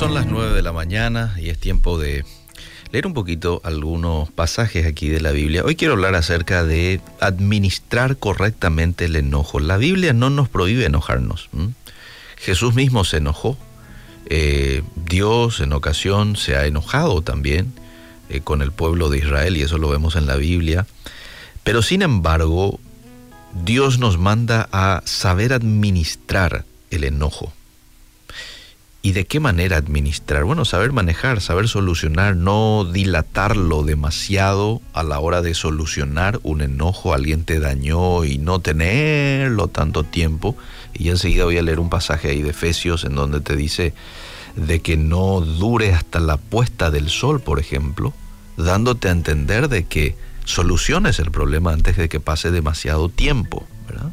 son las 9 de la mañana y es tiempo de leer un poquito algunos pasajes aquí de la Biblia. Hoy quiero hablar acerca de administrar correctamente el enojo. La Biblia no nos prohíbe enojarnos. Jesús mismo se enojó. Eh, Dios en ocasión se ha enojado también eh, con el pueblo de Israel y eso lo vemos en la Biblia. Pero sin embargo, Dios nos manda a saber administrar el enojo. ¿Y de qué manera administrar? Bueno, saber manejar, saber solucionar, no dilatarlo demasiado a la hora de solucionar un enojo, alguien te dañó y no tenerlo tanto tiempo. Y enseguida voy a leer un pasaje ahí de Efesios en donde te dice de que no dure hasta la puesta del sol, por ejemplo, dándote a entender de que soluciones el problema antes de que pase demasiado tiempo, ¿verdad?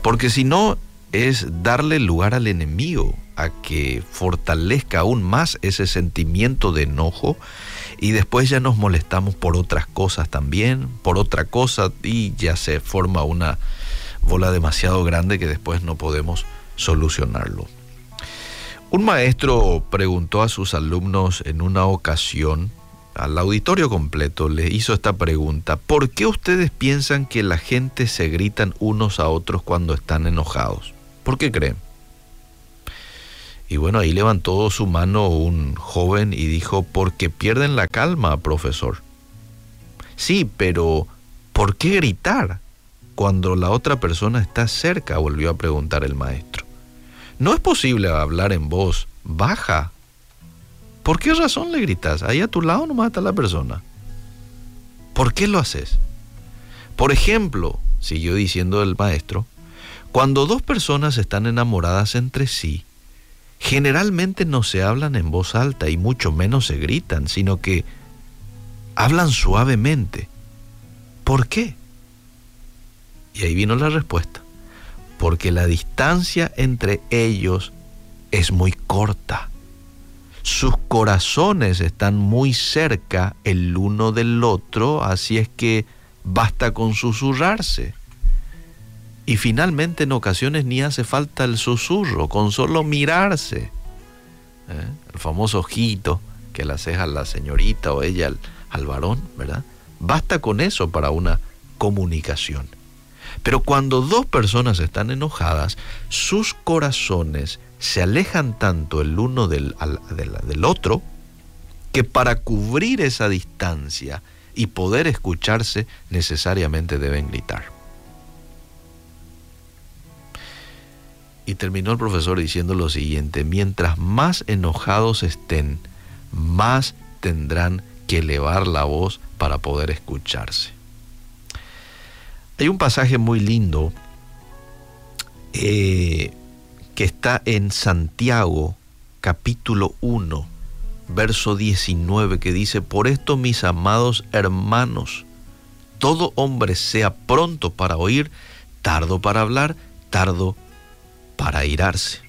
Porque si no, es darle lugar al enemigo a que fortalezca aún más ese sentimiento de enojo y después ya nos molestamos por otras cosas también, por otra cosa y ya se forma una bola demasiado grande que después no podemos solucionarlo. Un maestro preguntó a sus alumnos en una ocasión, al auditorio completo, le hizo esta pregunta, ¿por qué ustedes piensan que la gente se gritan unos a otros cuando están enojados? ¿Por qué creen? Y bueno, ahí levantó su mano un joven y dijo, porque pierden la calma, profesor. Sí, pero ¿por qué gritar cuando la otra persona está cerca? volvió a preguntar el maestro. No es posible hablar en voz baja. ¿Por qué razón le gritas? Ahí a tu lado no mata la persona. ¿Por qué lo haces? Por ejemplo, siguió diciendo el maestro, cuando dos personas están enamoradas entre sí, generalmente no se hablan en voz alta y mucho menos se gritan, sino que hablan suavemente. ¿Por qué? Y ahí vino la respuesta. Porque la distancia entre ellos es muy corta. Sus corazones están muy cerca el uno del otro, así es que basta con susurrarse. Y finalmente en ocasiones ni hace falta el susurro, con solo mirarse. ¿eh? El famoso ojito que le haces a la señorita o ella al, al varón, ¿verdad? Basta con eso para una comunicación. Pero cuando dos personas están enojadas, sus corazones se alejan tanto el uno del, del, otro que para cubrir esa distancia y poder escucharse necesariamente deben gritar. Y terminó el profesor diciendo lo siguiente, mientras más enojados estén, más tendrán que elevar la voz para poder escucharse. Hay un pasaje muy lindo eh, que está en Santiago capítulo 1, verso 19, que dice, por esto mis amados hermanos, todo hombre sea pronto para oír, tardo para hablar, tardo para irarse.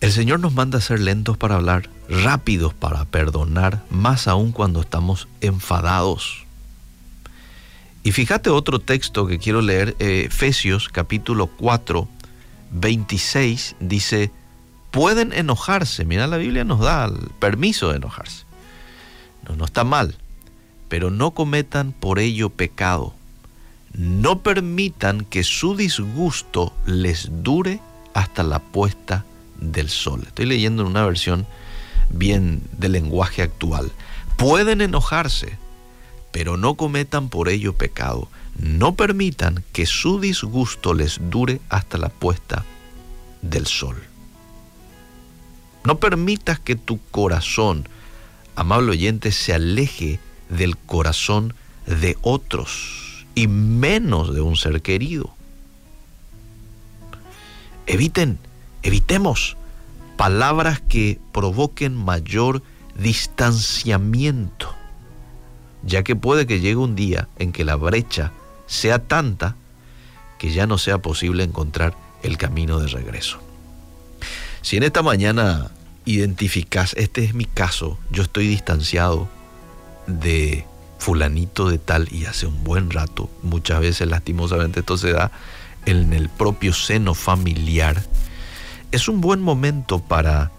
El Señor nos manda a ser lentos para hablar, rápidos para perdonar, más aún cuando estamos enfadados. Y fíjate otro texto que quiero leer, eh, Efesios capítulo 4, 26, dice, pueden enojarse, mira la Biblia nos da el permiso de enojarse, no, no está mal, pero no cometan por ello pecado no permitan que su disgusto les dure hasta la puesta del sol. Estoy leyendo en una versión bien de lenguaje actual. Pueden enojarse, pero no cometan por ello pecado. No permitan que su disgusto les dure hasta la puesta del sol. No permitas que tu corazón, amable oyente, se aleje del corazón de otros y menos de un ser querido. Eviten, evitemos palabras que provoquen mayor distanciamiento, ya que puede que llegue un día en que la brecha sea tanta que ya no sea posible encontrar el camino de regreso. Si en esta mañana identificas, este es mi caso, yo estoy distanciado de fulanito de tal y hace un buen rato, muchas veces lastimosamente esto se da en el propio seno familiar, es un buen momento para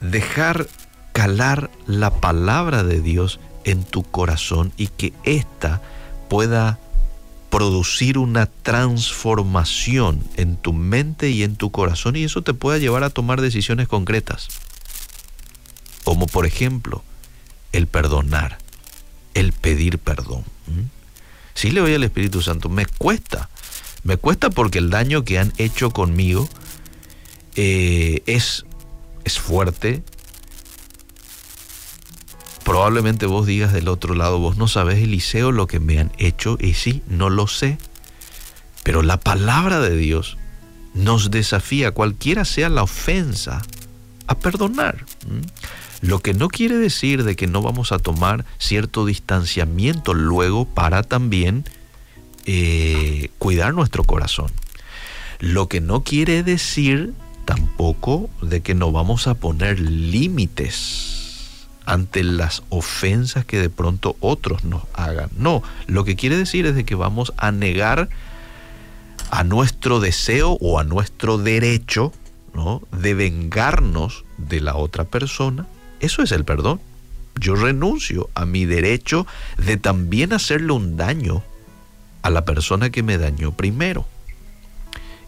dejar calar la palabra de Dios en tu corazón y que ésta pueda producir una transformación en tu mente y en tu corazón y eso te pueda llevar a tomar decisiones concretas. Como por ejemplo, el perdonar, el pedir perdón. Si le voy al Espíritu Santo, me cuesta, me cuesta porque el daño que han hecho conmigo eh, es, es fuerte, Probablemente vos digas del otro lado, vos no sabes, Eliseo, lo que me han hecho, y sí, no lo sé. Pero la palabra de Dios nos desafía, cualquiera sea la ofensa, a perdonar. Lo que no quiere decir de que no vamos a tomar cierto distanciamiento luego para también eh, cuidar nuestro corazón. Lo que no quiere decir tampoco de que no vamos a poner límites ante las ofensas que de pronto otros nos hagan. No, lo que quiere decir es de que vamos a negar a nuestro deseo o a nuestro derecho ¿no? de vengarnos de la otra persona. Eso es el perdón. Yo renuncio a mi derecho de también hacerle un daño a la persona que me dañó primero.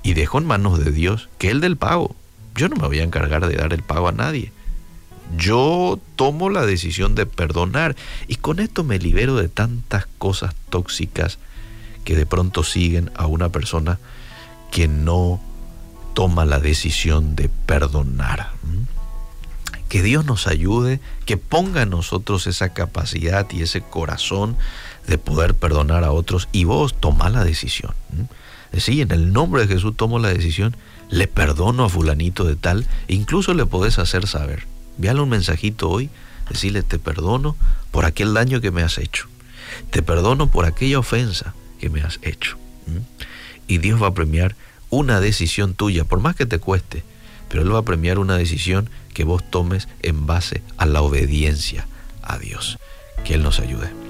Y dejo en manos de Dios que Él del pago. Yo no me voy a encargar de dar el pago a nadie. Yo tomo la decisión de perdonar y con esto me libero de tantas cosas tóxicas que de pronto siguen a una persona que no toma la decisión de perdonar. Que Dios nos ayude, que ponga en nosotros esa capacidad y ese corazón de poder perdonar a otros y vos toma la decisión. Sí, en el nombre de Jesús tomo la decisión, le perdono a fulanito de tal, incluso le podés hacer saber Envíale un mensajito hoy, decirle te perdono por aquel daño que me has hecho. Te perdono por aquella ofensa que me has hecho. Y Dios va a premiar una decisión tuya, por más que te cueste, pero Él va a premiar una decisión que vos tomes en base a la obediencia a Dios. Que Él nos ayude.